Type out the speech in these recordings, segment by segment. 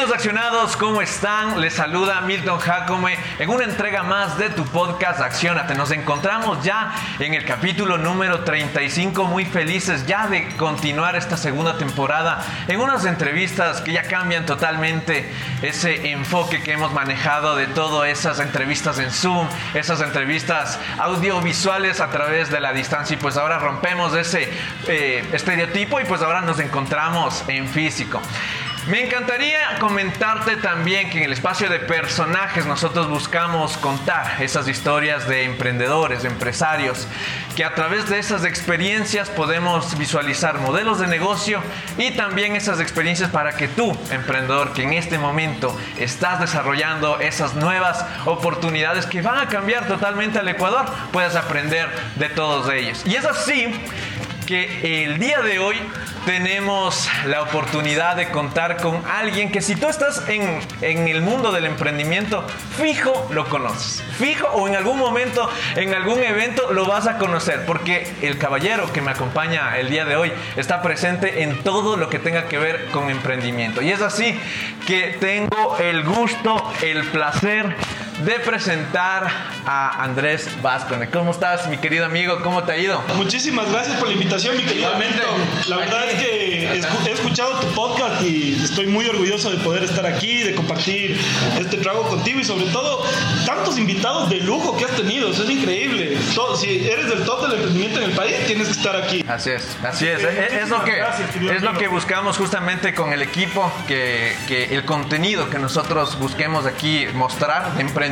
Accionados, ¿cómo están? Les saluda Milton Jacome en una entrega más de tu podcast Accionate. Nos encontramos ya en el capítulo número 35, muy felices ya de continuar esta segunda temporada en unas entrevistas que ya cambian totalmente ese enfoque que hemos manejado de todas esas entrevistas en Zoom, esas entrevistas audiovisuales a través de la distancia y pues ahora rompemos ese eh, estereotipo y pues ahora nos encontramos en físico. Me encantaría comentarte también que en el espacio de personajes nosotros buscamos contar esas historias de emprendedores, de empresarios, que a través de esas experiencias podemos visualizar modelos de negocio y también esas experiencias para que tú, emprendedor, que en este momento estás desarrollando esas nuevas oportunidades que van a cambiar totalmente al Ecuador, puedas aprender de todos ellos. Y es así que el día de hoy tenemos la oportunidad de contar con alguien que si tú estás en, en, el mundo del emprendimiento, fijo lo conoces. Fijo o en algún momento, en algún evento lo vas a conocer, porque el caballero que me acompaña el día de hoy está presente en todo lo que tenga que ver con emprendimiento. Y es así que tengo el gusto, el placer de presentar a Andrés Vázquez. ¿Cómo estás, mi querido amigo? ¿Cómo te ha ido? Muchísimas gracias por la invitación, mi querido La verdad es que he escuchado tu podcast y estoy muy orgulloso de poder estar aquí, de compartir este trago contigo y sobre todo tantos invitados de lujo que has tenido. Eso es increíble. Si eres del top del emprendimiento en el país, tienes que estar aquí. Así es, así es. Es, lo que, es lo que buscamos justamente con el equipo, que, que el contenido que nosotros busquemos aquí mostrar de emprendimiento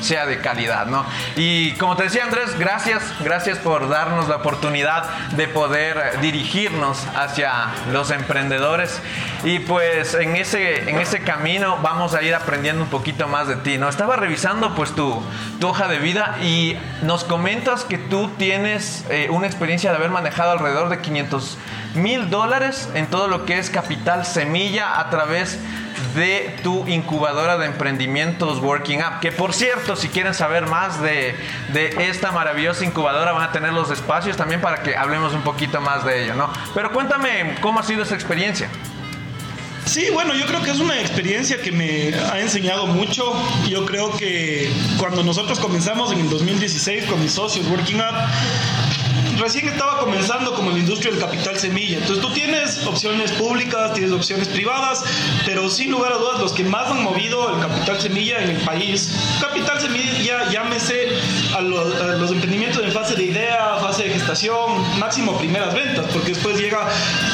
sea de calidad, ¿no? Y como te decía Andrés, gracias, gracias por darnos la oportunidad de poder dirigirnos hacia los emprendedores y pues en ese, en ese camino vamos a ir aprendiendo un poquito más de ti, ¿no? Estaba revisando pues tu, tu hoja de vida y nos comentas que tú tienes eh, una experiencia de haber manejado alrededor de 500 mil dólares en todo lo que es capital semilla a través de tu incubadora de emprendimientos Working Up. Que por cierto, si quieren saber más de, de, esta maravillosa incubadora, van a tener los espacios también para que hablemos un poquito más de ello, ¿no? Pero cuéntame cómo ha sido esa experiencia. Sí, bueno, yo creo que es una experiencia que me ha enseñado mucho. Yo creo que cuando nosotros comenzamos en el 2016 con mis socios Working Up, recién estaba comenzando como la industria del capital semilla. Entonces tú tienes opciones públicas, tienes opciones privadas, pero sin lugar a dudas los que más han movido el capital semilla en el país, capital semilla llámese a los, a los emprendimientos en fase de idea, de gestación, máximo primeras ventas, porque después llega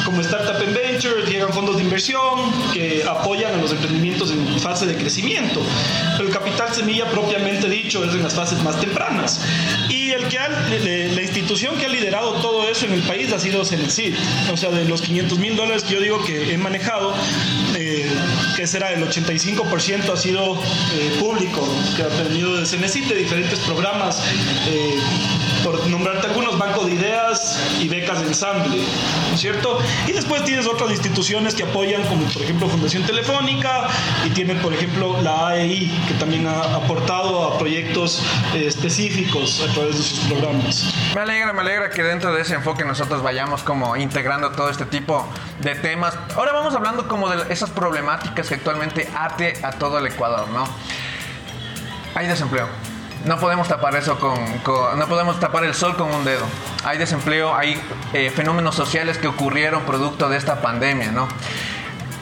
como Startup en Ventures, llegan fondos de inversión que apoyan a los emprendimientos en fase de crecimiento. Pero el capital semilla propiamente dicho es en las fases más tempranas. Y el que la institución que ha liderado todo eso en el país ha sido Cenecit. O sea, de los 500 mil dólares que yo digo que he manejado, eh, que será el 85% ha sido eh, público, que ha venido de Cenecit, de diferentes programas. Eh, por nombrarte algunos, Banco de Ideas y Becas de Ensamble, ¿no es cierto? Y después tienes otras instituciones que apoyan, como por ejemplo Fundación Telefónica, y tiene por ejemplo la AEI, que también ha aportado a proyectos eh, específicos a través de sus programas. Me alegra, me alegra que dentro de ese enfoque nosotros vayamos como integrando todo este tipo de temas. Ahora vamos hablando como de esas problemáticas que actualmente ate a todo el Ecuador, ¿no? Hay desempleo no podemos tapar eso con, no podemos tapar el sol con un dedo. Hay desempleo, hay eh, fenómenos sociales que ocurrieron producto de esta pandemia, ¿no?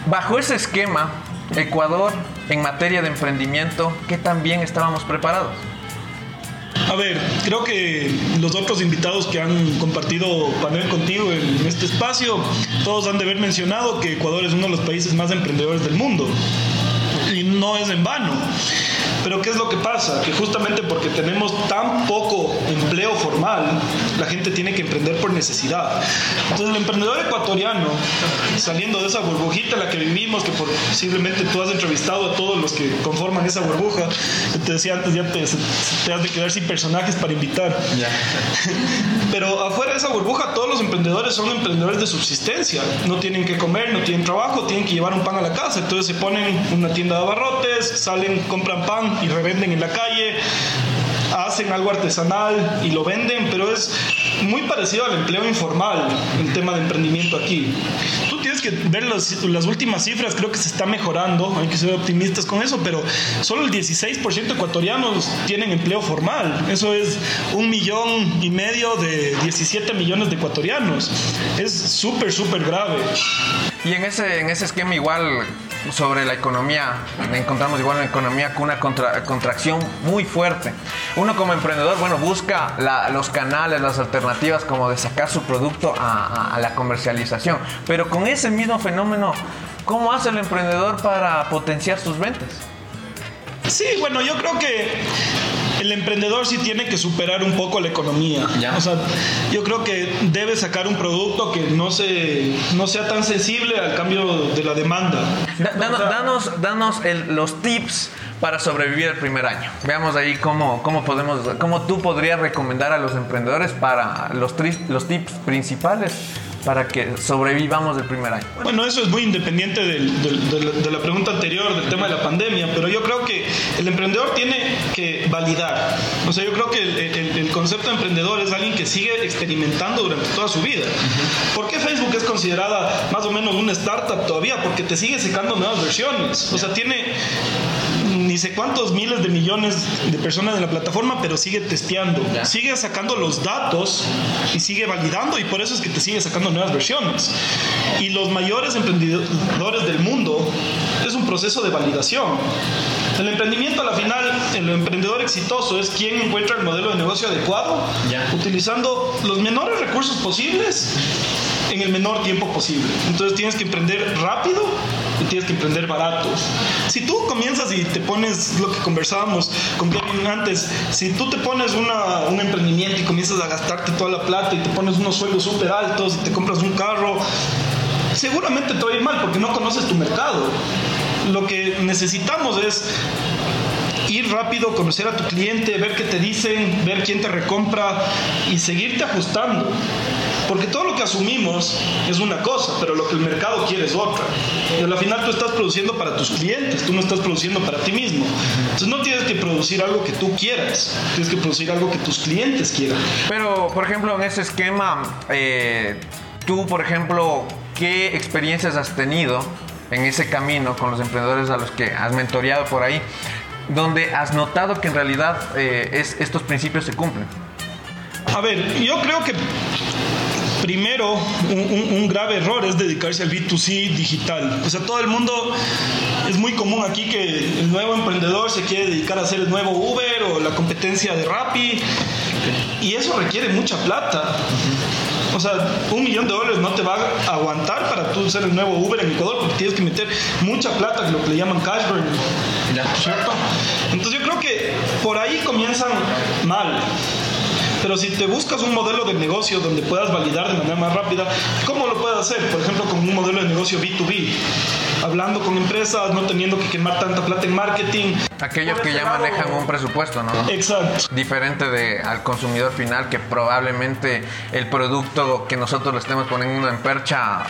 Bajo ese esquema, Ecuador en materia de emprendimiento, ¿qué tan bien estábamos preparados? A ver, creo que los otros invitados que han compartido panel contigo en este espacio, todos han de haber mencionado que Ecuador es uno de los países más emprendedores del mundo. Y no es en vano. Pero ¿qué es lo que pasa? Que justamente porque tenemos tan poco empleo formal, la gente tiene que emprender por necesidad. Entonces el emprendedor ecuatoriano, saliendo de esa burbujita en la que vivimos, que posiblemente tú has entrevistado a todos los que conforman esa burbuja, te decía antes, ya te, te has de quedar sin personajes para invitar. Pero afuera de esa burbuja, todos los emprendedores son emprendedores de subsistencia. No tienen que comer, no tienen trabajo, tienen que llevar un pan a la casa. Entonces se ponen una tienda de abarrotes, salen, compran pan y revenden en la calle hacen algo artesanal y lo venden, pero es muy parecido al empleo informal, el tema de emprendimiento aquí. Tú tienes que ver las últimas cifras, creo que se está mejorando, hay que ser optimistas con eso, pero solo el 16% de ecuatorianos tienen empleo formal. Eso es un millón y medio de 17 millones de ecuatorianos. Es súper, súper grave. Y en ese, en ese esquema igual sobre la economía, encontramos igual una economía con una contracción muy fuerte. Uno como emprendedor, bueno, busca los canales, las alternativas como de sacar su producto a la comercialización. Pero con ese mismo fenómeno, ¿cómo hace el emprendedor para potenciar sus ventas? Sí, bueno, yo creo que el emprendedor sí tiene que superar un poco la economía. O sea, yo creo que debe sacar un producto que no, se, no sea tan sensible al cambio de la demanda. danos danos los tips para sobrevivir el primer año. Veamos ahí cómo, cómo, podemos, cómo tú podrías recomendar a los emprendedores para los, los tips principales para que sobrevivamos el primer año? Bueno, eso es muy independiente de, la, pregunta anterior del tema de la pandemia, pero yo creo que el emprendedor tiene que validar. O sea, yo creo que el, concepto de emprendedor es alguien que sigue experimentando durante toda su vida. ¿Por qué Facebook es considerada más o menos una startup todavía? Porque te sigue sacando nuevas versiones. O sea, tiene sé cuántos miles de millones de personas en la plataforma, pero sigue testeando, sigue sacando los datos y sigue validando y por eso es que te sigue sacando nuevas versiones. Y los mayores emprendedores del mundo es un proceso de validación. El emprendimiento a la final, el emprendedor exitoso es quien encuentra el modelo de negocio adecuado, utilizando los menores recursos posibles el menor tiempo posible. Entonces tienes que emprender rápido y tienes que emprender barato. Si tú comienzas y te pones lo que conversábamos con Kevin antes, si tú te pones un emprendimiento y comienzas a gastarte toda la plata y te pones unos sueldos súper altos y te compras un carro, seguramente te va a ir mal porque no conoces tu mercado. Lo que necesitamos es ir rápido, conocer a tu cliente, ver qué te dicen, ver quién te recompra y seguirte ajustando. Porque todo lo que asumimos es una cosa, pero lo que el mercado quiere es otra. Y al final tú estás produciendo para tus clientes, tú no estás produciendo para ti mismo. Entonces no tienes que producir algo que tú quieras, tienes que producir algo que tus clientes quieran. Pero, por ejemplo, en ese esquema, eh, tú, por ejemplo, ¿qué experiencias has tenido en ese camino con los emprendedores a los que has mentoreado por ahí, donde has notado que en realidad eh, estos principios se cumplen? A ver, yo creo que primero, un, grave error es dedicarse al B2C digital. O sea, todo el mundo, es muy común aquí que el nuevo emprendedor se quiere dedicar a hacer el nuevo Uber o la competencia de Rappi. Y eso requiere mucha plata. O sea, un millón de dólares no te va a aguantar para tú ser el nuevo Uber en Ecuador porque tienes que meter mucha plata, que lo que le llaman cash burn. ¿Cierto? Entonces yo creo que por ahí comienzan mal. Pero si te buscas un modelo de negocio donde puedas validar de manera más rápida, ¿cómo lo puedes hacer? Por ejemplo, con un modelo de negocio B2B, hablando con empresas, no teniendo que quemar tanta plata en marketing. Aquellos que ya manejan un presupuesto, ¿no? Exacto. Diferente de al consumidor final que probablemente el producto que nosotros le estemos poniendo en percha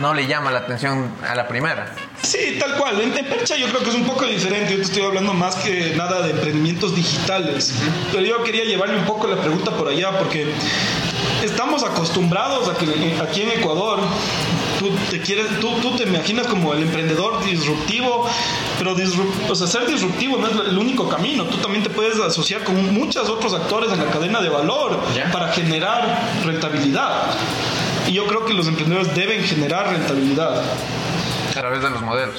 no le llama la atención a la primera. Sí, tal cual. En, Percha yo creo que es un poco diferente. Yo te estoy hablando más que nada de emprendimientos digitales. Pero yo quería llevarle un poco la pregunta por allá porque estamos acostumbrados a que aquí en Ecuador tú te quieres, tú, tú te imaginas como el emprendedor disruptivo, pero o sea, ser disruptivo no es el único camino. Tú también te puedes asociar con muchos otros actores en la cadena de valor para generar rentabilidad. Y yo creo que los emprendedores deben generar rentabilidad. A través de los modelos,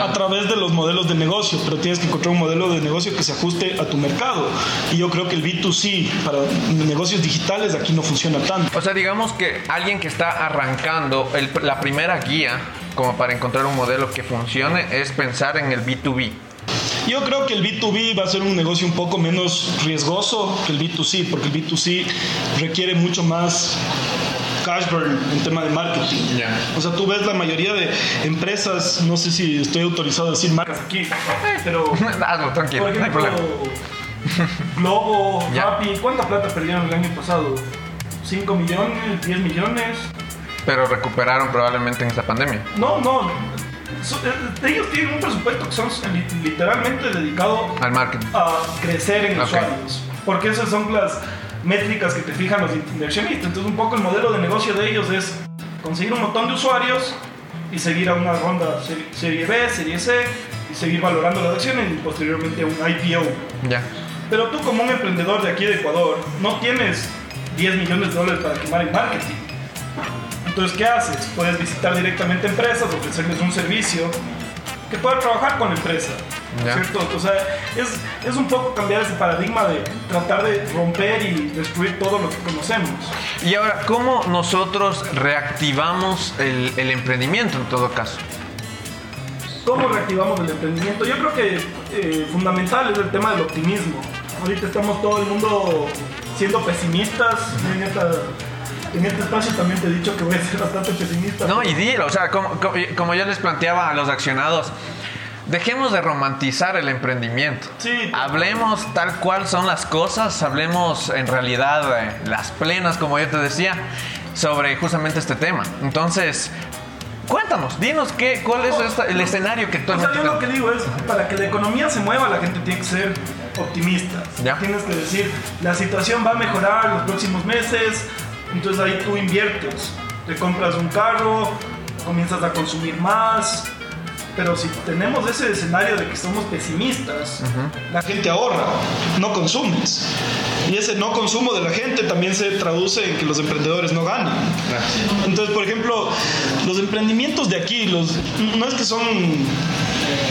A través de los modelos de negocio, pero tienes que encontrar un modelo de negocio que se ajuste a tu mercado. Y yo creo que el B2C para negocios digitales aquí no funciona tanto. O sea, digamos que alguien que está arrancando, la primera guía como para encontrar un modelo que funcione es pensar en el B2B. Yo creo que el B2B va a ser un negocio un poco menos riesgoso que el B2C, porque el B2C requiere mucho más cash burn en tema de marketing. O sea, tú ves la mayoría de empresas, no sé si estoy autorizado a decir marcas aquí, pero. Hazlo, tranquilo, por ejemplo, Globo, Rappi, ¿cuánta plata perdieron el año pasado? ¿5 millones? ¿10 millones? Pero recuperaron probablemente en esta pandemia. No, no. Eh, ellos tienen un presupuesto que son literalmente dedicado al marketing, a crecer en usuarios. porque esas son las métricas que te fijan los inversionistas. Entonces un poco el modelo de negocio de ellos es conseguir un montón de usuarios y seguir a una ronda serie B, serie C y seguir valorando las acciones y posteriormente un IPO. Ya. Pero tú como un emprendedor de aquí de Ecuador no tienes 10 millones de dólares para quemar en marketing. Entonces, ¿qué haces? Puedes visitar directamente empresas, ofrecerles un servicio que pueda trabajar con empresa. ¿Cierto? O sea, es, es, un poco cambiar ese paradigma de tratar de romper y destruir todo lo que conocemos. Y ahora, ¿cómo nosotros reactivamos el, el emprendimiento en todo caso? ¿Cómo reactivamos el emprendimiento? Yo creo que eh, fundamental es el tema del optimismo. Ahorita estamos todo el mundo siendo pesimistas en esta en este espacio también te he dicho que voy a ser bastante pesimista. No, y dilo, o sea, como, como, yo les planteaba a los accionados, dejemos de romantizar el emprendimiento. Sí. Hablemos tal cual son las cosas, hablemos en realidad las plenas, como yo te decía, sobre justamente este tema. Entonces, Cuéntanos, dinos qué, cuál es el escenario que tú O sea, yo lo que digo es, para que la economía se mueva, la gente tiene que ser optimista. ¿Ya? Tienes que decir, la situación va a mejorar los próximos meses, entonces ahí tú inviertes, te compras un carro, comienzas a consumir más. Pero si tenemos ese escenario de que somos pesimistas, la gente ahorra, no consumes. Y ese no consumo de la gente también se traduce en que los emprendedores no ganan. Entonces, por ejemplo, los emprendimientos de aquí, los, no es que son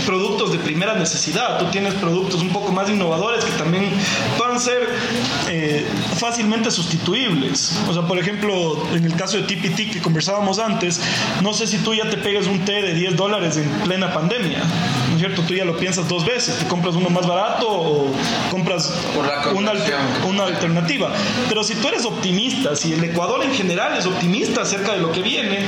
productos de primera necesidad, tú tienes productos un poco más innovadores que también puedan ser eh, fácilmente sustituibles. O sea, por ejemplo, en el caso de TPT que conversábamos antes, no sé si tú ya te pegas un té de 10 dólares en plena pandemia, ¿no es cierto? Tú ya lo piensas dos veces, te compras uno más barato o compras una, una alternativa. Pero si tú eres optimista, si el Ecuador en general es optimista acerca de lo que viene,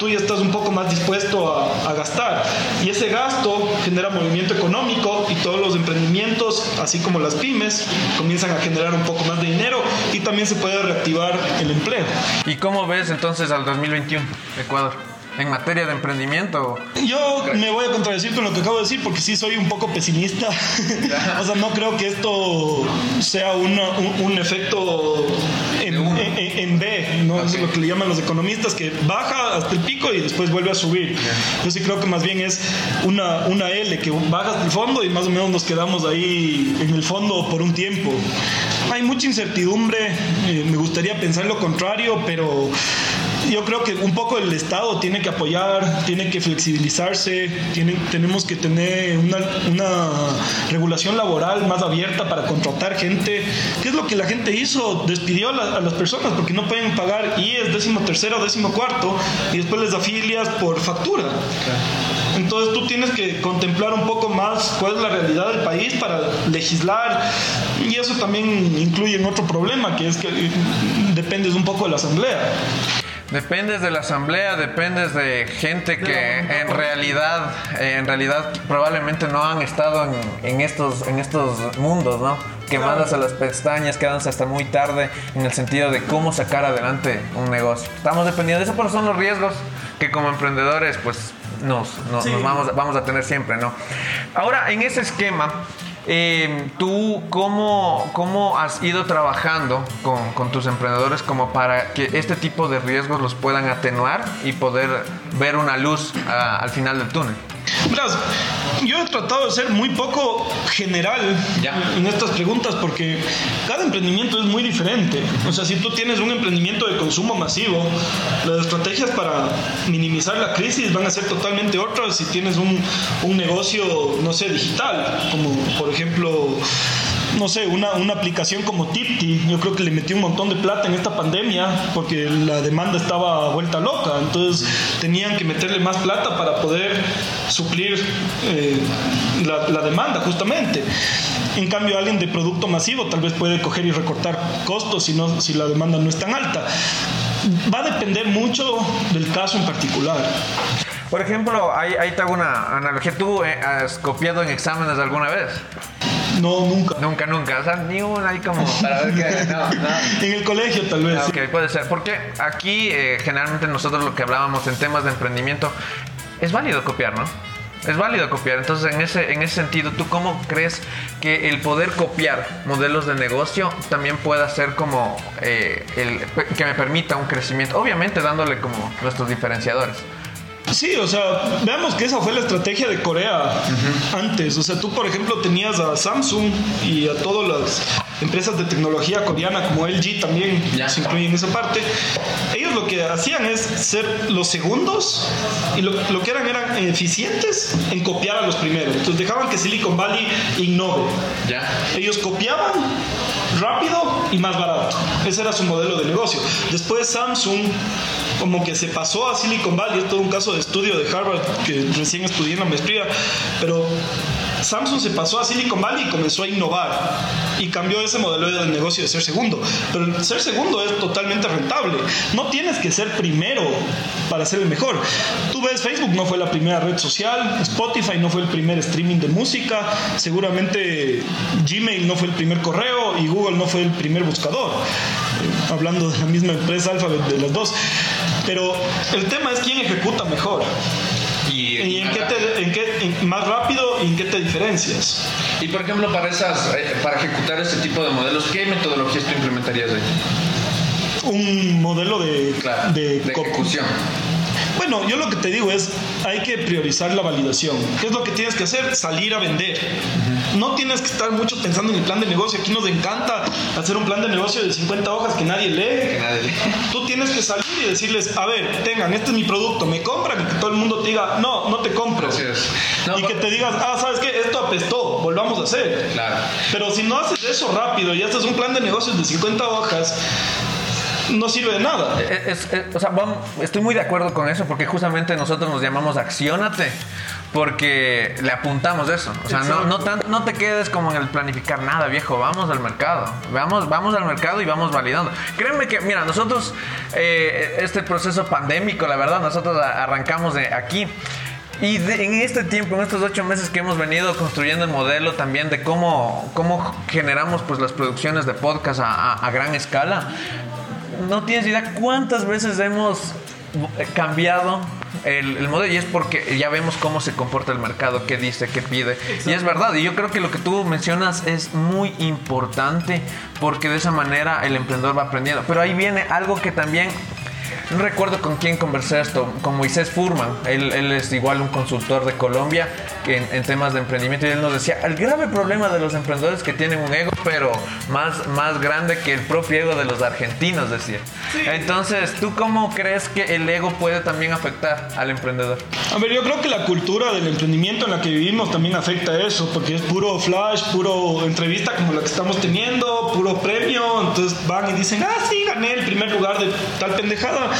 tú ya estás un poco más dispuesto a, a gastar. Y ese gasto genera movimiento económico y todos los emprendimientos, así como las pymes, comienzan a generar un poco más de dinero y también se puede reactivar el empleo. ¿Y cómo ves entonces al 2021 Ecuador? en materia de emprendimiento? Yo me voy a contradecir con lo que acabo de decir porque sí soy un poco pesimista. o sea, no creo que esto sea un, un, efecto en, B, ¿no? es lo que le llaman los economistas, que baja hasta el pico y después vuelve a subir. Yo sí creo que más bien es una, una L, que baja hasta el fondo y más o menos nos quedamos ahí en el fondo por un tiempo. Hay mucha incertidumbre, eh, me gustaría pensar lo contrario, pero yo creo que un poco el Estado tiene que apoyar, tiene que flexibilizarse, tiene, tenemos que tener una, una, regulación laboral más abierta para contratar gente. ¿Qué es lo que la gente hizo? Despidió a, las personas porque no pueden pagar IES décimo tercero, décimo cuarto y después les afilias por factura. Entonces tú tienes que contemplar un poco más cuál es la realidad del país para legislar y eso también incluye en otro problema que es que dependes un poco de la asamblea. Dependes de la asamblea, dependes de gente que en realidad, en realidad probablemente no han estado en, estos, en estos mundos, ¿no? Quemadas a las pestañas, quedándose hasta muy tarde en el sentido de cómo sacar adelante un negocio. Estamos dependiendo de eso, pero son los riesgos que como emprendedores pues nos, nos, vamos, vamos a tener siempre, ¿no? Ahora, en ese esquema, eh, ¿Tú cómo, cómo, has ido trabajando con, tus emprendedores como para que este tipo de riesgos los puedan atenuar y poder ver una luz al final del túnel? Yo he tratado de ser muy poco general en estas preguntas porque cada emprendimiento es muy diferente. O sea, si tú tienes un emprendimiento de consumo masivo, las estrategias para minimizar la crisis van a ser totalmente otras si tienes un, un negocio, no sé, digital, como por ejemplo no sé, una, una aplicación como Tipti, yo creo que le metí un montón de plata en esta pandemia porque la demanda estaba vuelta loca, entonces tenían que meterle más plata para poder suplir eh, la, la demanda justamente. En cambio, alguien de producto masivo tal vez puede coger y recortar costos si, no, si la demanda no es tan alta. Va a depender mucho del caso en particular. Por ejemplo, ahí, ahí te hago una analogía. ¿Tú eh, has copiado en exámenes alguna vez? No, nunca. Nunca, nunca. O sea, ni una ahí como para ver qué. No, En el colegio, tal vez. Ok, puede ser. Porque aquí, eh, generalmente, nosotros lo que hablábamos en temas de emprendimiento, es válido copiar, ¿no? Es válido copiar. Entonces, en ese, en ese sentido, ¿tú cómo crees que el poder copiar modelos de negocio también pueda ser como eh, el, que me permita un crecimiento? Obviamente dándole como nuestros diferenciadores. Sí, o sea, veamos que esa fue la estrategia de Corea antes. O sea, tú, por ejemplo, tenías a Samsung y a todas las empresas de tecnología coreana como LG también se incluyen en esa parte. Ellos lo que hacían es ser los segundos y lo, que eran eran eficientes en copiar a los primeros. Entonces dejaban que Silicon Valley innove. Ya. Ellos copiaban rápido y más barato. Ese era su modelo de negocio. Después Samsung como que se pasó a Silicon Valley, es todo un caso de estudio de Harvard que recién estudié en la maestría, pero Samsung se pasó a Silicon Valley y comenzó a innovar y cambió ese modelo de negocio de ser segundo. Pero ser segundo es totalmente rentable. No tienes que ser primero para ser el mejor. Tú ves, Facebook no fue la primera red social, Spotify no fue el primer streaming de música, seguramente Gmail no fue el primer correo y Google no fue el primer buscador. Eh, hablando de la misma empresa Alphabet de las dos. Pero el tema es quién ejecuta mejor. ¿Y, en, qué te, en qué, más rápido y en qué te diferencias? Y por ejemplo, para, esas, eh, para ejecutar este tipo de modelos, ¿qué metodologías tú implementarías ahí? Un modelo de, de, de ejecución. Bueno, yo lo que te digo es, hay que priorizar la validación. ¿Qué es lo que tienes que hacer? Salir a vender. No tienes que estar mucho pensando en el plan de negocio. Aquí nos encanta hacer un plan de negocio de 50 hojas que nadie lee. Que nadie lee. Tú tienes que salir y decirles, a ver, tengan, este es mi producto, me compran y que todo el mundo te diga, no, no te compro. y que te digas, ah, ¿sabes qué? Esto apestó, volvamos a hacer. Claro. Pero si no haces eso rápido y haces un plan de negocios de 50 hojas, no sirve de nada. Eh, o sea, estoy muy de acuerdo con eso porque justamente nosotros nos llamamos accionate porque le apuntamos eso. O sea, no, no, no te quedes como en el planificar nada, viejo. Vamos al mercado. Vamos, vamos al mercado y vamos validando. Créeme que, mira, nosotros, eh, este proceso pandémico, la verdad, nosotros arrancamos de aquí. Y en este tiempo, en estos ocho meses que hemos venido construyendo el modelo también de cómo, cómo generamos pues las producciones de podcast a gran escala, no tienes idea cuántas veces hemos cambiado el, modelo y es porque ya vemos cómo se comporta el mercado, qué dice, qué pide. Y es verdad, y yo creo que lo que tú mencionas es muy importante porque de esa manera el emprendedor va aprendiendo. Pero ahí viene algo que también no recuerdo con quién conversé esto, con Moisés Furman. Él, es igual un consultor de Colombia en, temas de emprendimiento y él nos decía, el grave problema de los emprendedores que tienen un ego, pero más, más grande que el propio ego de los argentinos, decía. Entonces, ¿tú cómo crees que el ego puede también afectar al emprendedor? A ver, yo creo que la cultura del emprendimiento en la que vivimos también afecta eso, porque es puro flash, puro entrevista como la que estamos teniendo, puro premio, entonces van y dicen, ah, sí, gané el primer lugar de tal pendejada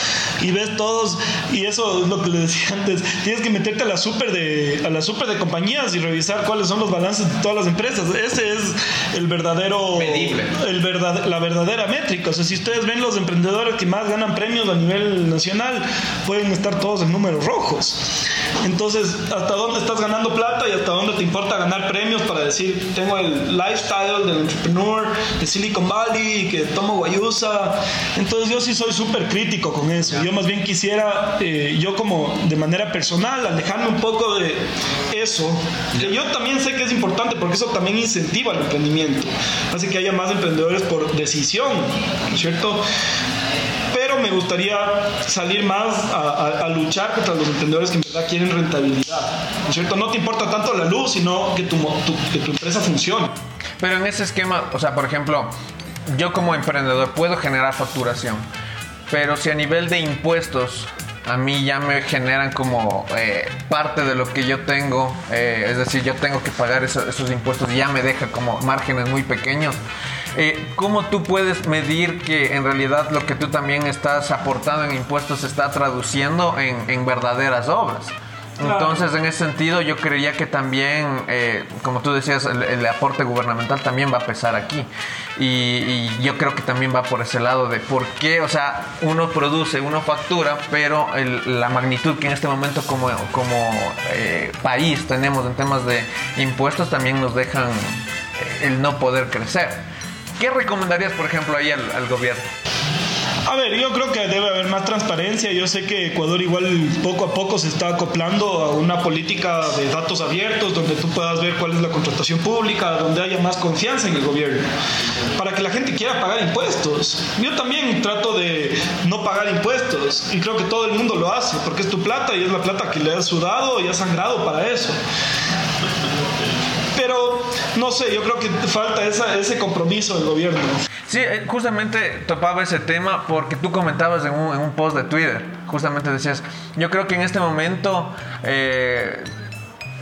y ves todos, y eso es lo que le decía antes, tienes que meterte a la super de, a la super de compañías y revisar cuáles son los balances de todas las empresas. Ese es el verdadero... Medible. El verdad, la verdadera métrica. O sea, si ustedes ven los emprendedores que más ganan premios a nivel nacional, pueden estar todos en números rojos. Entonces, ¿hasta dónde estás ganando plata y hasta dónde te importa ganar premios para decir, tengo el lifestyle del entrepreneur de Silicon Valley, que tomo guayusa? Entonces, yo sí soy súper crítico con eso. Yo más bien quisiera, eh, yo como de manera personal, alejarme un poco de eso, que yo también sé que es importante porque eso también incentiva el emprendimiento. Así que haya más emprendedores por decisión, ¿no es cierto? pero me gustaría salir más a, luchar contra los emprendedores que en verdad quieren rentabilidad. ¿No es cierto? No te importa tanto la luz, sino que tu, que tu empresa funcione. Pero en ese esquema, o sea, por ejemplo, yo como emprendedor puedo generar facturación, pero si a nivel de impuestos a mí ya me generan como eh, parte de lo que yo tengo, eh, es decir, yo tengo que pagar esos impuestos y ya me deja como márgenes muy pequeños. Eh, ¿Cómo tú puedes medir que en realidad lo que tú también estás aportando en impuestos se está traduciendo en verdaderas obras? Entonces, en ese sentido, yo creía que también, eh, como tú decías, el, aporte gubernamental también va a pesar aquí. Y, yo creo que también va por ese lado de por qué, o sea, uno produce, uno factura, pero la magnitud que en este momento como, como eh, país tenemos en temas de impuestos también nos dejan eh, el no poder crecer. ¿Qué recomendarías, por ejemplo, ahí al, al gobierno? A ver, yo creo que debe haber más transparencia. Yo sé que Ecuador igual poco a poco se está acoplando a una política de datos abiertos donde tú puedas ver cuál es la contratación pública, donde haya más confianza en el gobierno, para que la gente quiera pagar impuestos. Yo también trato de no pagar impuestos y creo que todo el mundo lo hace porque es tu plata y es la plata que le has sudado y has sangrado para eso. Pero no sé, yo creo que falta ese compromiso del gobierno. Sí, eh, justamente topaba ese tema porque tú comentabas en un, en un post de Twitter, justamente decías, yo creo que en este momento... Eh,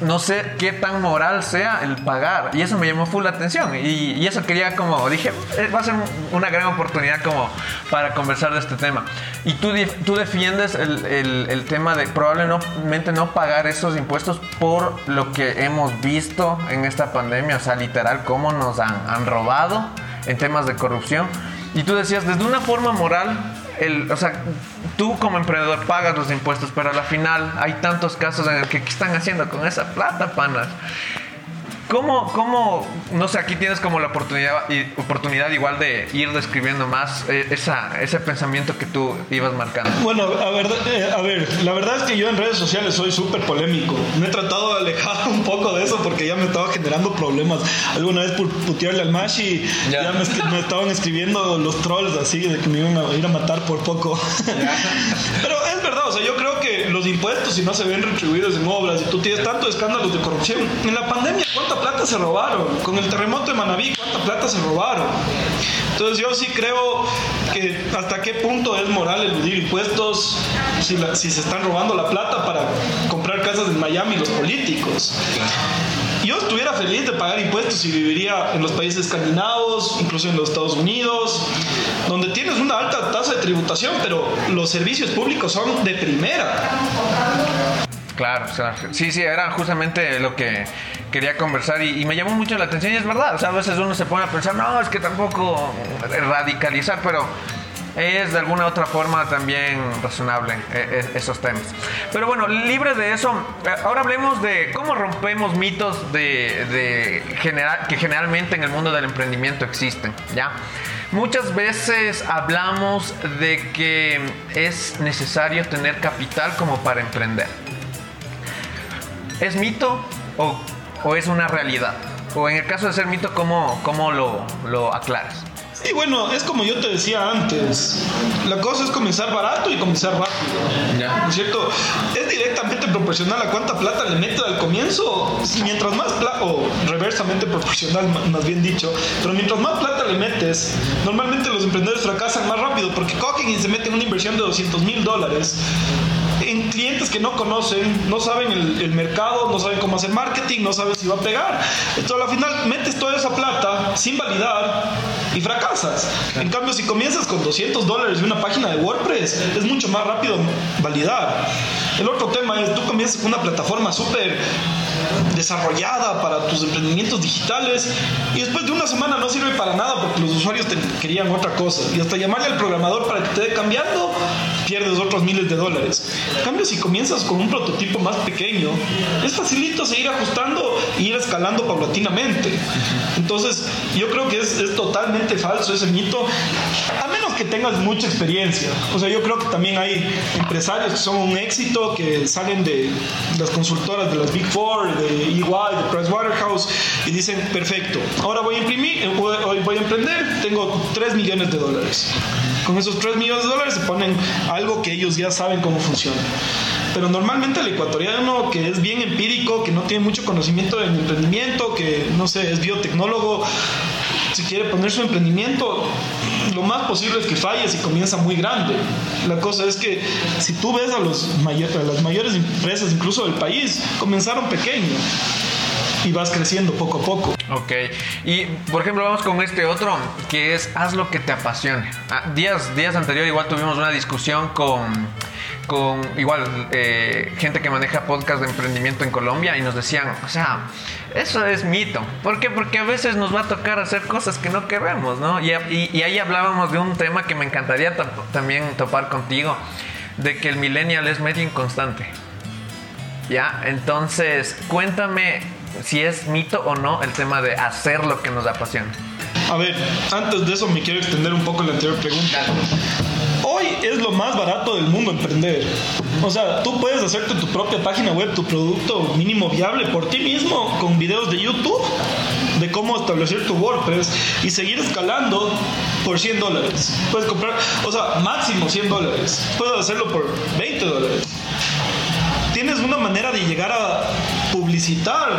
no sé qué tan moral sea el pagar. Y eso me llamó full la atención. Y, eso quería como, dije, eh, va a ser una gran oportunidad como para conversar de este tema. Y tú, tú defiendes el, el, tema de probablemente no pagar esos impuestos por lo que hemos visto en esta pandemia. O sea, literal, cómo nos han, han robado en temas de corrupción. Y tú decías, desde una forma moral, el, o sea, tú como emprendedor pagas los impuestos, pero a la final hay tantos casos en el que ¿qué están haciendo con esa plata, panas? ¿Cómo, ¿Cómo, no sé, aquí tienes como la oportunidad, oportunidad igual de ir describiendo más eh, esa, ese pensamiento que tú ibas marcando? Bueno, a ver, eh, a ver, la verdad es que yo en redes sociales soy súper polémico. Me he tratado de alejar un poco de eso porque ya me estaba generando problemas. Alguna vez por putearle al Mashi, ya, ya me, me, estaban escribiendo los trolls así de que me iban a ir a matar por poco. Pero es verdad, o sea, yo creo que los impuestos, si no se ven retribuidos en obras y tú tienes tantos escándalos de corrupción, en la pandemia, ¿cuánta plata se robaron? Con el terremoto de Manabí, ¿cuánta plata se robaron? Entonces yo sí creo que hasta qué punto es moral eludir impuestos si, si se están robando la plata para comprar casas en Miami los políticos. Yo estuviera feliz de pagar impuestos y viviría en los países escandinavos, incluso en los Estados Unidos, donde tienes una alta tasa de tributación, pero los servicios públicos son de primera. Claro, sí, sí, era justamente lo que quería conversar y, me llamó mucho la atención y es verdad, o sea, a veces uno se pone a pensar, no, es que tampoco radicalizar, pero es de alguna otra forma también razonable eh, eh, esos temas. Pero bueno, libre de eso, eh, ahora hablemos de cómo rompemos mitos de, general, que generalmente en el mundo del emprendimiento existen, ¿ya? Muchas veces hablamos de que es necesario tener capital como para emprender. ¿Es mito o, es una realidad? O en el caso de ser mito, ¿cómo, cómo lo, lo aclaras? Y bueno, es como yo te decía antes, la cosa es comenzar barato y comenzar rápido. ¿No es cierto? Es directamente proporcional a cuánta plata le metes al comienzo. Mientras más plata, o reversamente proporcional, más bien dicho, pero mientras más plata le metes, normalmente los emprendedores fracasan más rápido porque cogen y se meten una inversión de 200 mil dólares clientes que no conocen, no saben el, mercado, no saben cómo hacer marketing, no saben si va a pegar. Entonces al final metes toda esa plata sin validar y fracasas. En cambio, si comienzas con 200 dólares y una página de WordPress, es mucho más rápido validar. El otro tema es, tú comienzas con una plataforma súper desarrollada para tus emprendimientos digitales y después de una semana no sirve para nada porque los usuarios te querían otra cosa y hasta llamarle al programador para que te dé cambiando pierdes otros miles de dólares. En cambio, si comienzas con un prototipo más pequeño, es facilito seguir ajustando e ir escalando paulatinamente. Entonces, yo creo que es, es totalmente falso ese mito, a menos que tengas mucha experiencia. O sea, yo creo que también hay empresarios que son un éxito, que salen de las consultoras de las Big Four, de EY, de Pricewaterhouse, y dicen, perfecto, ahora voy a imprimir, eh, hoy voy a emprender, tengo 3 millones de dólares. Con esos 3 millones de dólares se ponen algo que ellos ya saben cómo funciona. Pero normalmente el ecuatoriano que es bien empírico, que no tiene mucho conocimiento en emprendimiento, que no sé, es biotecnólogo, si quiere poner su emprendimiento, lo más posible es que falle si comienza muy grande. La cosa es que si tú ves a, los a las mayores empresas, incluso del país, comenzaron pequeños y vas creciendo poco a poco. Ok, y por ejemplo vamos con este otro que es haz lo que te apasione. Ah, días, días anteriores igual tuvimos una discusión con, con igual eh, gente que maneja podcast de emprendimiento en Colombia y nos decían, o sea, eso es mito. ¿Por qué? Porque a veces nos va a tocar hacer cosas que no queremos, ¿no? Y, ahí hablábamos de un tema que me encantaría también topar contigo, de que el millennial es medio inconstante. Ya, entonces cuéntame si es mito o no el tema de hacer lo que nos apasiona. A ver, antes de eso me quiero extender un poco la anterior pregunta. Hoy es lo más barato del mundo emprender. O sea, tú puedes hacerte tu propia página web, tu producto mínimo viable por ti mismo con videos de YouTube de cómo establecer tu WordPress y seguir escalando por 100 dólares. Puedes comprar, o sea, máximo 100 dólares. Puedes hacerlo por 20 dólares. Tienes una manera de llegar a publicitar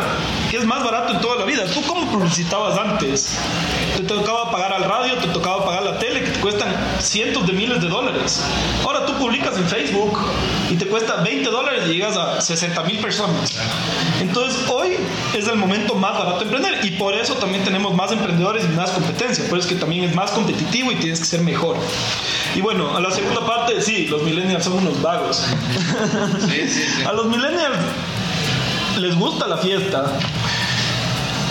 que es más barato en toda la vida. ¿Tú cómo publicitabas antes? Te tocaba pagar al radio, te tocaba pagar la tele, que te cuestan cientos de miles de dólares. Ahora tú publicas en Facebook y te cuesta 20 dólares y llegas a 60 mil personas. Entonces hoy es el momento más barato de emprender y por eso también tenemos más emprendedores y más competencia. Por eso es que también es más competitivo y tienes que ser mejor. Y bueno, a la segunda parte, sí, los millennials son unos vagos. A los millennials les gusta la fiesta.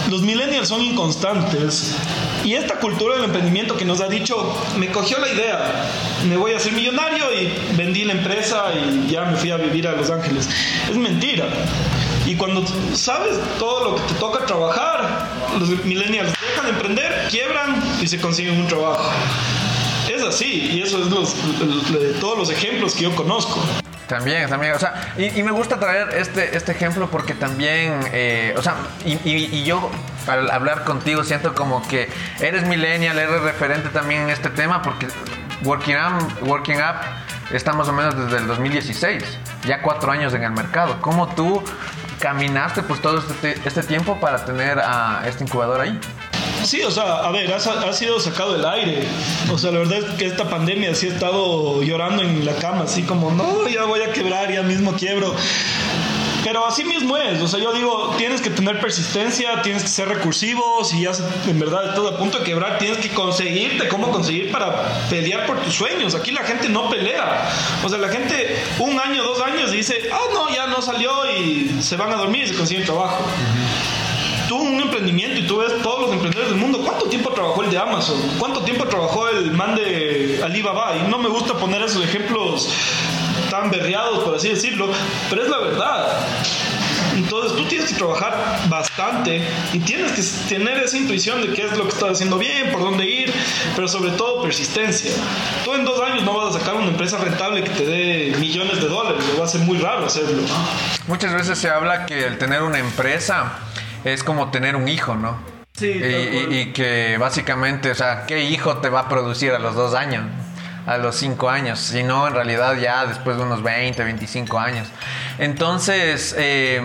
Los millennials son inconstantes. Y esta cultura del emprendimiento que nos ha dicho, me cogió la idea, me voy a hacer millonario y vendí la empresa y ya me fui a vivir a Los Ángeles. Es mentira. Y cuando sabes todo lo que te toca trabajar, los millennials dejan de emprender, quiebran y se consiguen un trabajo. Es así, y eso es los, todos los ejemplos que yo conozco. También, también, o sea, y, me gusta traer este, este ejemplo porque también, eh, o sea, y, y, yo al hablar contigo siento como que eres millennial, eres referente también en este tema porque Working Up, Working Up está más o menos desde el 2016, ya cuatro años en el mercado. ¿Cómo tú caminaste pues todo este, este tiempo para tener a este incubador ahí? Sí, o sea, a ver, ha, sido sacado del aire. O sea, la verdad es que esta pandemia sí he estado llorando en la cama, así como, no, ya voy a quebrar, ya mismo quiebro. Pero así mismo es, o sea, yo digo, tienes que tener persistencia, tienes que ser recursivo, si ya en verdad estás a punto de quebrar, tienes que conseguirte cómo conseguir para pelear por tus sueños. Aquí la gente no pelea. O sea, la gente un año, dos años dice, ah, no, ya no salió y se van a dormir y se consiguen trabajo tú un emprendimiento y tú ves todos los emprendedores del mundo, ¿cuánto tiempo trabajó el de Amazon? ¿Cuánto tiempo trabajó el man de Alibaba? Y no me gusta poner esos ejemplos tan berreados, por así decirlo, pero es la verdad. Entonces tú tienes que trabajar bastante y tienes que tener esa intuición de qué es lo que estás haciendo bien, por dónde ir, pero sobre todo persistencia. Tú en dos años no vas a sacar una empresa rentable que te dé millones de dólares, va a ser muy raro hacerlo. Muchas veces se habla que el tener una empresa es como tener un hijo, ¿no? Sí. Y, que básicamente, o sea, ¿qué hijo te va a producir a los dos años? A los cinco años, si no, en realidad ya después de unos 20, 25 años. Entonces, eh,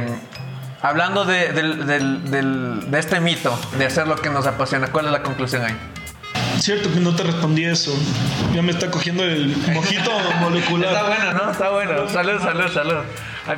hablando de, de este mito, de hacer lo que nos apasiona, ¿cuál es la conclusión ahí? Cierto que no te respondí eso. Ya me está cogiendo el mojito molecular. Está bueno, ¿no? Está bueno. Salud, salud, salud.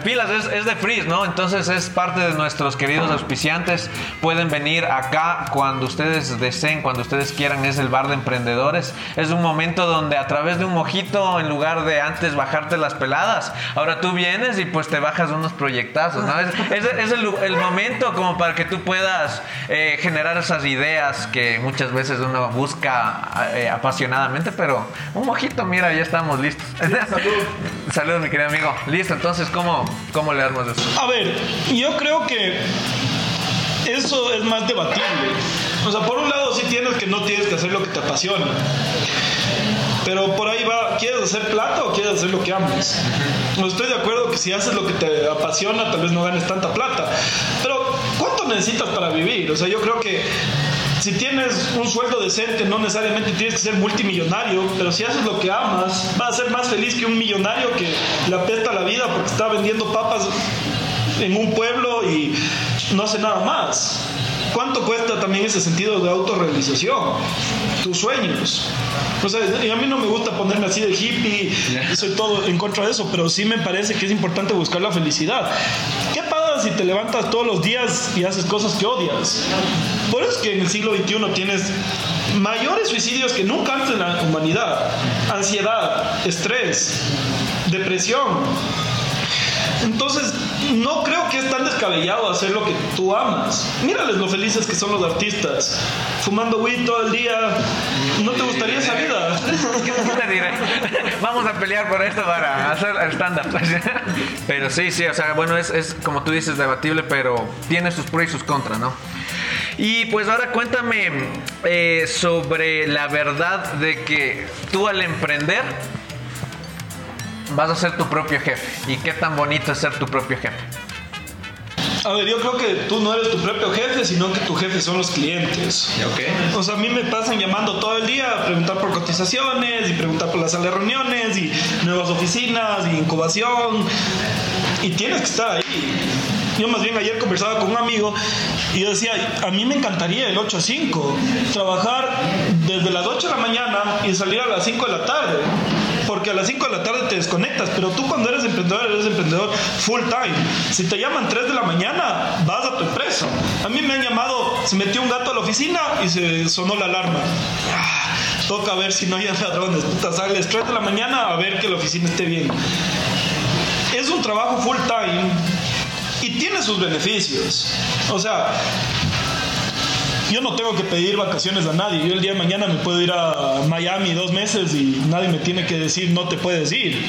Pilas es, de Freeze, ¿no? Entonces es parte de nuestros queridos auspiciantes. Pueden venir acá cuando ustedes deseen, cuando ustedes quieran. Es el bar de emprendedores. Es un momento donde a través de un mojito, en lugar de antes bajarte las peladas, ahora tú vienes y pues te bajas unos proyectazos, ¿no? Es, el, momento como para que tú puedas eh, generar esas ideas que muchas veces uno busca eh, apasionadamente, pero un mojito, mira, ya estamos listos. Salud. Salud, mi querido amigo. Listo, entonces, ¿cómo? ¿Cómo, le armas eso? A ver, yo creo que eso es más debatible. O sea, por un lado sí tienes que no tienes que hacer lo que te apasiona. Pero por ahí va, ¿quieres hacer plata o quieres hacer lo que amas? No estoy de acuerdo que si haces lo que te apasiona, tal vez no ganes tanta plata. Pero, ¿cuánto necesitas para vivir? O sea, yo creo que si tienes un sueldo decente, no necesariamente tienes que ser multimillonario, pero si haces lo que amas, vas a ser más feliz que un millonario que le apesta la vida porque está vendiendo papas en un pueblo y no hace nada más. ¿Cuánto cuesta también ese sentido de autorrealización? Tus sueños. O sea, a mí no me gusta ponerme así de hippie, soy todo en contra de eso, pero sí me parece que es importante buscar la felicidad. ¿Qué pasa si te levantas todos los días y haces cosas que odias? Por eso es que en el siglo XXI tienes mayores suicidios que nunca antes en la humanidad. Ansiedad, estrés, depresión. Entonces, no creo que es tan descabellado hacer lo que tú amas. Mírales lo felices que son los artistas. Fumando weed todo el día. ¿No te gustaría esa vida? Vamos a pelear por esto para hacer el stand-up. Pero sí, sí, o sea, bueno, es, como tú dices, debatible, pero tiene sus pros y sus contras, ¿no? Y pues ahora cuéntame eh, sobre la verdad de que tú al emprender vas a ser tu propio jefe. ¿Y qué tan bonito es ser tu propio jefe? A ver, yo creo que tú no eres tu propio jefe, sino que tu jefe son los clientes. Ok. O sea, a mí me pasan llamando todo el día a preguntar por cotizaciones y preguntar por la sala de reuniones y nuevas oficinas y incubación. Y tienes que estar ahí. Yo más bien ayer conversaba con un amigo y yo decía, a mí me encantaría el 8 a 5, trabajar desde las 8 de la mañana y salir a las 5 de la tarde. Porque a las 5 de la tarde te desconectas, pero tú cuando eres emprendedor eres emprendedor full time. Si te llaman 3 de la mañana, vas a tu empresa. A mí me han llamado, se metió un gato a la oficina y se sonó la alarma. Ah, toca ver si no hay ladrones. Puta, sales 3 de la mañana a ver que la oficina esté bien. Es un trabajo full time y tiene sus beneficios. O sea, yo no tengo que pedir vacaciones a nadie. Yo el día de mañana me puedo ir a Miami dos meses y nadie me tiene que decir no te puedes ir.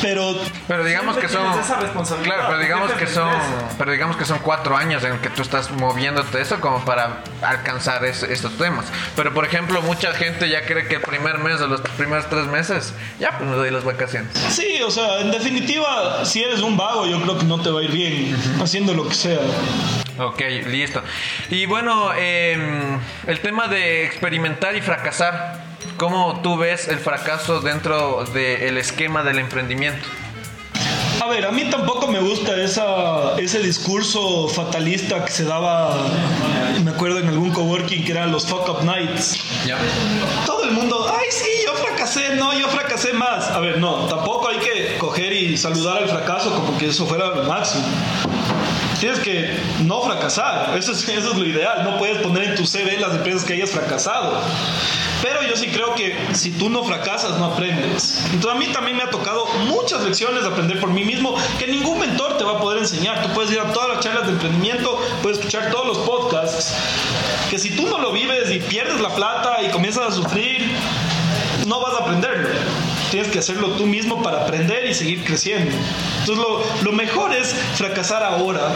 Pero Pero digamos que son. esa responsabilidad. Claro, pero digamos que son. Pero digamos que son cuatro años en que tú estás moviéndote eso como para alcanzar es- estos temas. Pero por ejemplo, mucha gente ya cree que el primer mes o los primeros tres meses, ya pues me doy las vacaciones. Sí, o sea, en definitiva, si eres un vago, yo creo que no te va a ir bien haciendo lo que sea. Ok, listo. Y bueno, em, el tema de experimentar y fracasar. ¿Cómo tú ves el fracaso dentro del esquema del emprendimiento? A ver, a mí tampoco me gusta esa, ese discurso fatalista que se daba, me acuerdo en algún coworking que eran los fuck up nights. Ya. Todo el mundo, ay sí, yo fracasé, no, yo fracasé más. A ver, no, tampoco hay que coger y saludar al fracaso como que eso fuera lo máximo. Tienes que no fracasar, eso es, eso es lo ideal. No puedes poner en tu CV las empresas que hayas fracasado. Pero yo sí creo que si tú no fracasas, no aprendes. Entonces a mí también me ha tocado muchas lecciones de aprender por mí mismo que ningún mentor te va a poder enseñar. Tú puedes ir a todas las charlas de emprendimiento, puedes escuchar todos los podcasts, que si tú no lo vives y pierdes la plata y comienzas a sufrir, no vas a aprenderlo. Tienes que hacerlo tú mismo para aprender y seguir creciendo. Entonces lo, lo mejor es fracasar ahora,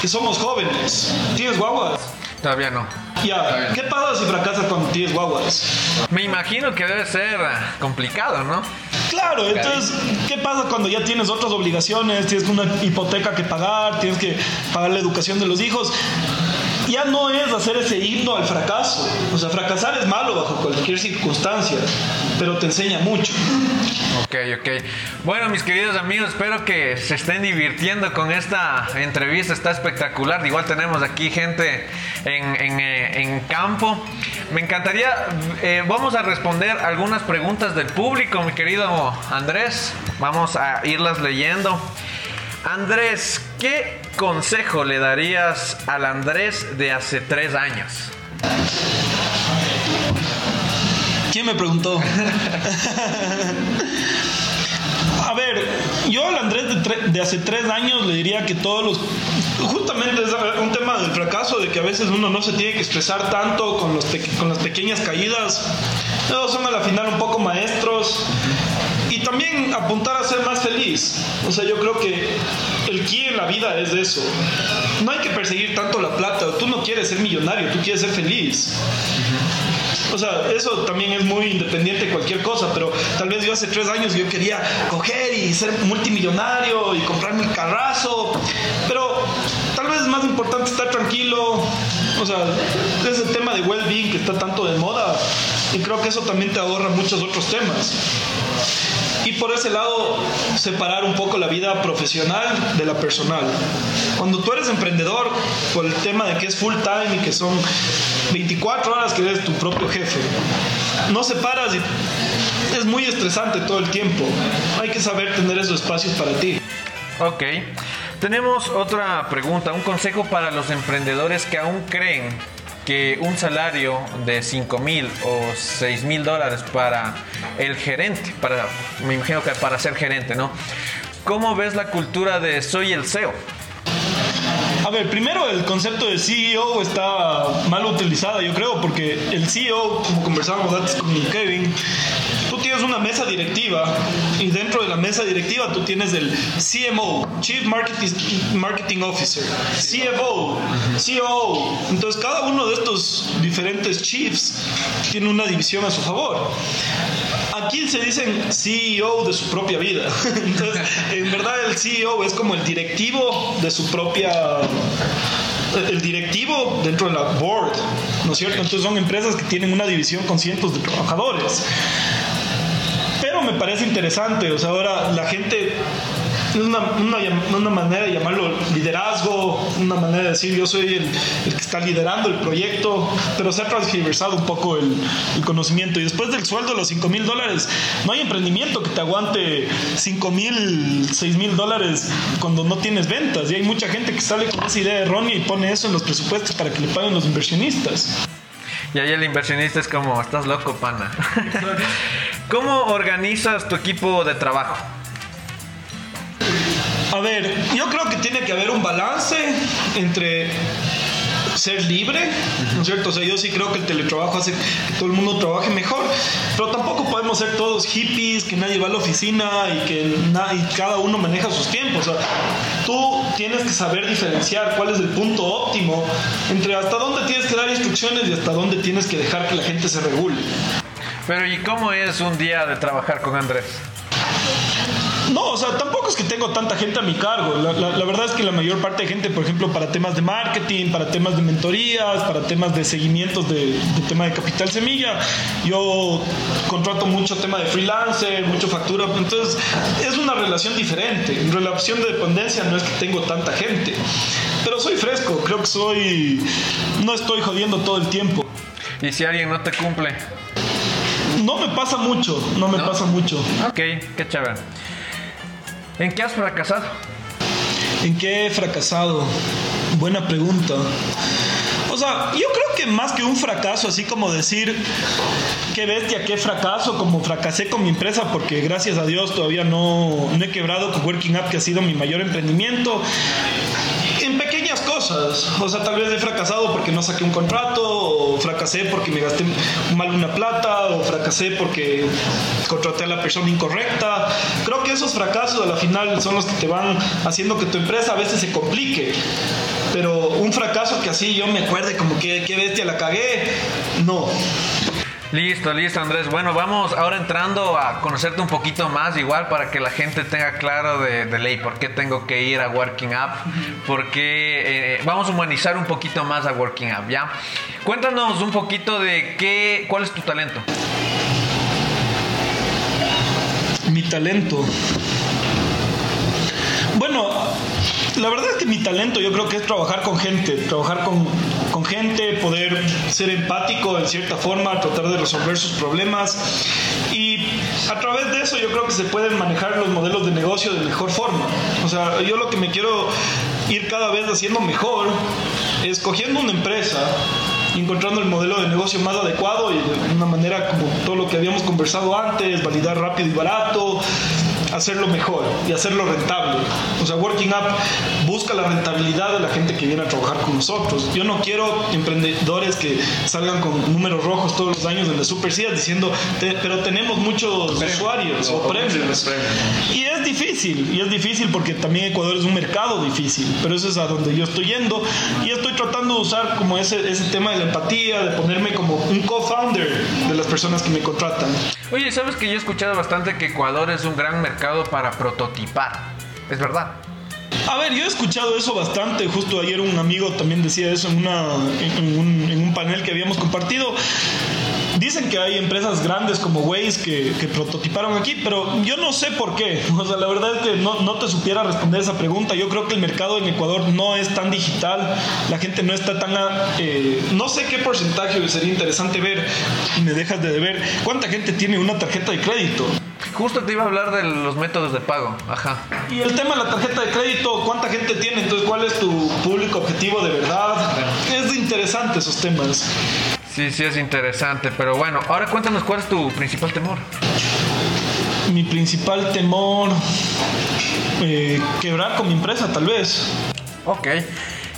que somos jóvenes. ¿Tienes guaguas? Todavía no. Ya, ¿qué pasa si fracasas cuando tienes guaguas? Me imagino que debe ser ah, complicado, ¿no? Claro, entonces, ¿qué pasa cuando ya tienes otras obligaciones? Tienes una hipoteca que pagar, tienes que pagar la educación de los hijos. Ya no es hacer ese himno al fracaso. O sea, fracasar es malo bajo cualquier circunstancia, pero te enseña mucho. Ok, ok. Bueno, mis queridos amigos, espero que se estén divirtiendo con esta entrevista. Está espectacular. Igual tenemos aquí gente en, en, eh, en campo. Me encantaría, eh, vamos a responder algunas preguntas del público, mi querido Andrés. Vamos a irlas leyendo. Andrés, ¿qué consejo le darías al Andrés de hace tres años? ¿Quién me preguntó? A ver, yo al Andrés de, de hace tres años le diría que todos los... Justamente es un tema del fracaso, de que a veces uno no se tiene que estresar tanto con, los con las pequeñas caídas. Todos son a la final un poco maestros. Y también apuntar a ser más feliz. O sea, yo creo que el key en la vida es eso. No hay que perseguir tanto la plata. Tú no quieres ser millonario, tú quieres ser feliz. O sea, eso también es muy independiente de cualquier cosa, pero tal vez yo hace tres años yo quería coger y ser multimillonario y comprarme el carrazo, pero tal vez es más importante estar tranquilo, o sea, ese tema de well-being que está tanto de moda, y creo que eso también te ahorra muchos otros temas. Y por ese lado, separar un poco la vida profesional de la personal. Cuando tú eres emprendedor, por el tema de que es full time y que son 24 horas que eres tu propio jefe, no separas y es muy estresante todo el tiempo. Hay que saber tener esos espacios para ti. Ok. Tenemos otra pregunta, un consejo para los emprendedores que aún creen que un salario de 5 mil o 6 mil dólares para el gerente, para, me imagino que para ser gerente, ¿no? ¿Cómo ves la cultura de soy el CEO? A ver, primero el concepto de CEO está mal utilizada, yo creo, porque el CEO, como conversábamos antes con Kevin, tú tienes una mesa directiva y dentro de la mesa directiva tú tienes el CMO, Chief Marketing, Marketing Officer, CFO, COO. Entonces cada uno de estos diferentes chiefs tiene una división a su favor. aquí se dicen CEO de su propia vida. Entonces, en verdad el CEO es como el directivo de su propia el directivo dentro de la board, ¿no es cierto? Entonces son empresas que tienen una división con cientos de trabajadores. Me parece interesante, o sea, ahora la gente es una, una, manera de llamarlo liderazgo, una manera de decir yo soy el, que está liderando el proyecto, pero se ha transversado un poco el, el conocimiento. Y después del sueldo de los 5 mil dólares, no hay emprendimiento que te aguante 5 mil, 6 mil dólares cuando no tienes ventas. Y hay mucha gente que sale con esa idea errónea y pone eso en los presupuestos para que le paguen los inversionistas. Y ahí el inversionista es como, estás loco, pana. ¿Cómo organizas tu equipo de trabajo? A ver, yo creo que tiene que haber un balance entre ser libre, ¿no es cierto? O sea, yo sí creo que el teletrabajo hace que todo el mundo trabaje mejor, pero tampoco podemos ser todos hippies, que nadie va a la oficina y que cada uno maneja sus tiempos. O sea, tú tienes que saber diferenciar cuál es el punto óptimo entre hasta dónde tienes que dar instrucciones y hasta dónde tienes que dejar que la gente se regule. Pero ¿y cómo es un día de trabajar con Andrés? No, o sea, tampoco es que tengo tanta gente a mi cargo. La, verdad es que la mayor parte de gente, por ejemplo, para temas de marketing, para temas de mentorías, para temas de seguimientos de, tema de capital semilla, yo contrato mucho tema de freelancer, mucho factura. Entonces, es una relación diferente. En relación de dependencia no es que tengo tanta gente, pero soy fresco. Creo que soy. No estoy jodiendo todo el tiempo. ¿Y si alguien no te cumple? No me pasa mucho, no me pasa mucho. Ok, qué chévere. ¿En qué has fracasado? ¿En qué he fracasado? Buena pregunta. O sea, yo creo que más que un fracaso, así como decir, qué bestia, qué fracaso, como fracasé con mi empresa, porque gracias a Dios todavía no, no he quebrado con Working Up, que ha sido mi mayor emprendimiento en pequeñas cosas. O sea, tal vez he fracasado porque no saqué un contrato, o fracasé porque me gasté mal una plata, o fracasé porque contraté a la persona incorrecta. Creo que esos fracasos a la final son los que te van haciendo que tu empresa a veces se complique. Pero un fracaso que así yo me acuerde como que qué bestia la cagué, no. Listo, listo Andrés. Bueno, vamos ahora entrando a conocerte un poquito más, igual para que la gente tenga claro de, ley por qué tengo que ir a Working Up, porque eh, vamos a humanizar un poquito más a Working Up, ¿ya? Cuéntanos un poquito de qué, cuál es tu talento. Mi talento. Bueno, la verdad es que mi talento yo creo que es trabajar con gente, trabajar con, con gente, poder ser empático en cierta forma, tratar de resolver sus problemas y a través de eso yo creo que se pueden manejar los modelos de negocio de mejor forma. O sea, yo lo que me quiero ir cada vez haciendo mejor es cogiendo una empresa encontrando el modelo de negocio más adecuado y de una manera como todo lo que habíamos conversado antes, validar rápido y barato, hacerlo mejor y hacerlo rentable. O sea, Working Up busca la rentabilidad de la gente que viene a trabajar con nosotros. Yo no quiero emprendedores que salgan con números rojos todos los años en la Super diciendo, pero tenemos muchos usuarios o, premios. Y es difícil, y es difícil porque también Ecuador es un mercado difícil, pero eso es a donde yo estoy yendo y estoy tratando de usar como ese, ese tema de la empatía, de ponerme como un co-founder de las personas que me contratan. Oye, sabes que yo he escuchado bastante que Ecuador es un gran mercado para prototipar. ¿Es verdad? A ver, yo he escuchado eso bastante. Justo ayer un amigo también decía eso en, una, en, un, en un panel que habíamos compartido. Dicen que hay empresas grandes como Waze que, que, prototiparon aquí, pero yo no sé por qué. O sea, la verdad es que no, no, te supiera responder esa pregunta. Yo creo que el mercado en Ecuador no es tan digital, la gente no está tan... Eh, no sé qué porcentaje sería interesante ver, me dejas de deber, cuánta gente tiene una tarjeta de crédito. Justo te iba a hablar de los métodos de pago, ajá. Y el tema de la tarjeta de crédito, ¿cuánta gente tiene? Entonces, ¿cuál es tu público objetivo de verdad? Es interesante esos temas. Sí, sí, es interesante, pero bueno, ahora cuéntanos cuál es tu principal temor. Mi principal temor, eh, quebrar con mi empresa, tal vez. Ok.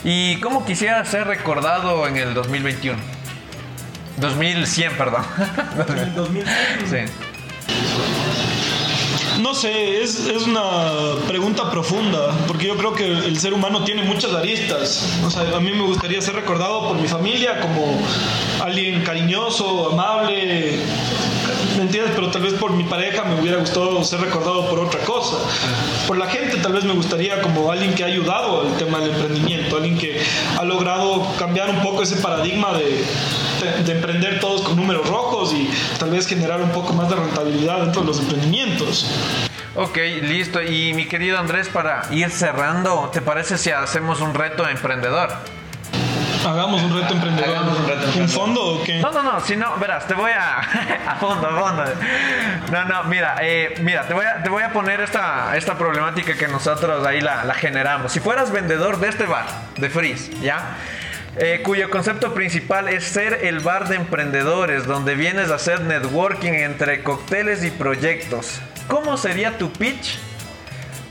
¿Y cómo quisiera ser recordado en el 2021? 2100, perdón. ¿En el 2100? Sí. No sé, es, una pregunta profunda, porque yo creo que el ser humano tiene muchas aristas. O sea, a mí me gustaría ser recordado por mi familia como alguien cariñoso, amable, ¿me entiendes? Pero tal vez por mi pareja me hubiera gustado ser recordado por otra cosa. Por la gente tal vez me gustaría como alguien que ha ayudado al tema del emprendimiento, alguien que ha logrado cambiar un poco ese paradigma de, de, de emprender todos con números rojos y tal vez generar un poco más de rentabilidad dentro de los emprendimientos. Ok, listo. Y mi querido Andrés, para ir cerrando, ¿te parece si hacemos un reto emprendedor? Hagamos un reto emprendedor. Hagamos un reto emprendedor. ¿Un fondo o qué? No, no, no, si no, verás, te voy a. a fondo, a fondo. No, no, mira, eh, mira, te voy, a, te voy a poner esta, esta problemática que nosotros ahí la, la generamos. Si fueras vendedor de este bar, de Freeze, ¿ya? Eh, cuyo concepto principal es ser el bar de emprendedores, donde vienes a hacer networking entre cócteles y proyectos. ¿Cómo sería tu pitch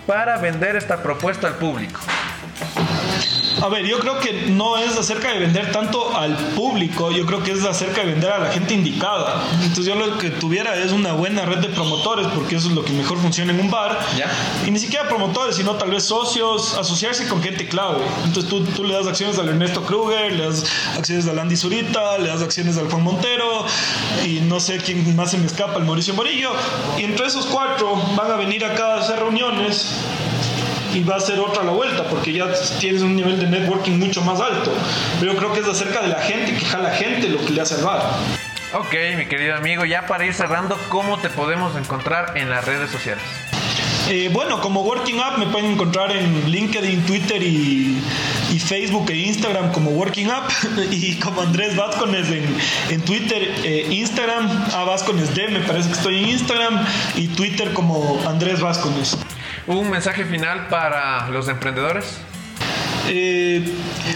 para vender esta propuesta al público? A ver, yo creo que no es acerca de vender tanto al público, yo creo que es acerca de vender a la gente indicada. Entonces yo lo que tuviera es una buena red de promotores, porque eso es lo que mejor funciona en un bar. Ya. Y ni siquiera promotores, sino tal vez socios, asociarse con gente clave. Entonces tú, tú le das acciones al Ernesto Kruger, le das acciones al Andy Zurita, le das acciones al Juan Montero, y no sé quién más se me escapa, el Mauricio Morillo. Y entre esos cuatro van a venir acá a hacer reuniones y va a ser otra la vuelta porque ya tienes un nivel de networking mucho más alto. Pero yo creo que es acerca de la gente, que jala gente lo que le hace al bar. Ok, mi querido amigo, ya para ir cerrando, ¿cómo te podemos encontrar en las redes sociales? Eh, bueno, como Working Up me pueden encontrar en LinkedIn, Twitter y, y Facebook e Instagram como Working Up y como Andrés Vázquez en, en Twitter, eh, Instagram, a Vázquez D me parece que estoy en Instagram y Twitter como Andrés Vázquez. ¿Un mensaje final para los emprendedores? Eh,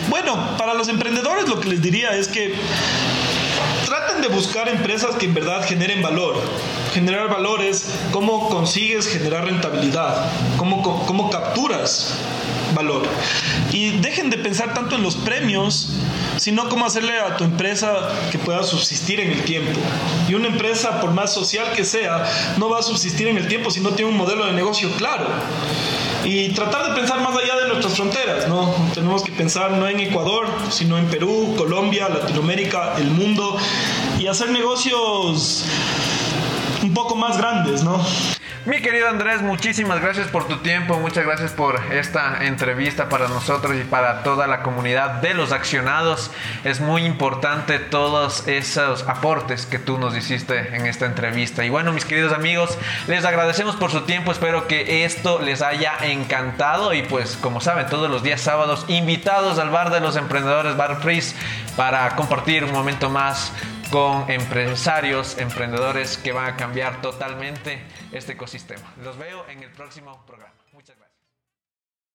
bueno, para los emprendedores lo que les diría es que traten de buscar empresas que en verdad generen valor. Generar valor es cómo consigues generar rentabilidad, cómo, cómo capturas Y dejen de pensar tanto en los premios, sino cómo hacerle a tu empresa que pueda subsistir en el tiempo. Y una empresa, por más social que sea, no va a subsistir en el tiempo si no tiene un modelo de negocio claro. Y tratar de pensar más allá de nuestras fronteras, ¿no? Tenemos que pensar no en Ecuador, sino en Perú, Colombia, Latinoamérica, el mundo, y hacer negocios un poco más grandes, ¿no? Mi querido Andrés, muchísimas gracias por tu tiempo, muchas gracias por esta entrevista para nosotros y para toda la comunidad de los accionados. Es muy importante todos esos aportes que tú nos hiciste en esta entrevista. Y bueno, mis queridos amigos, les agradecemos por su tiempo, espero que esto les haya encantado y pues como saben, todos los días sábados invitados al bar de los emprendedores Bar Freeze para compartir un momento más con empresarios, emprendedores que van a cambiar totalmente este ecosistema. Los veo en el próximo programa.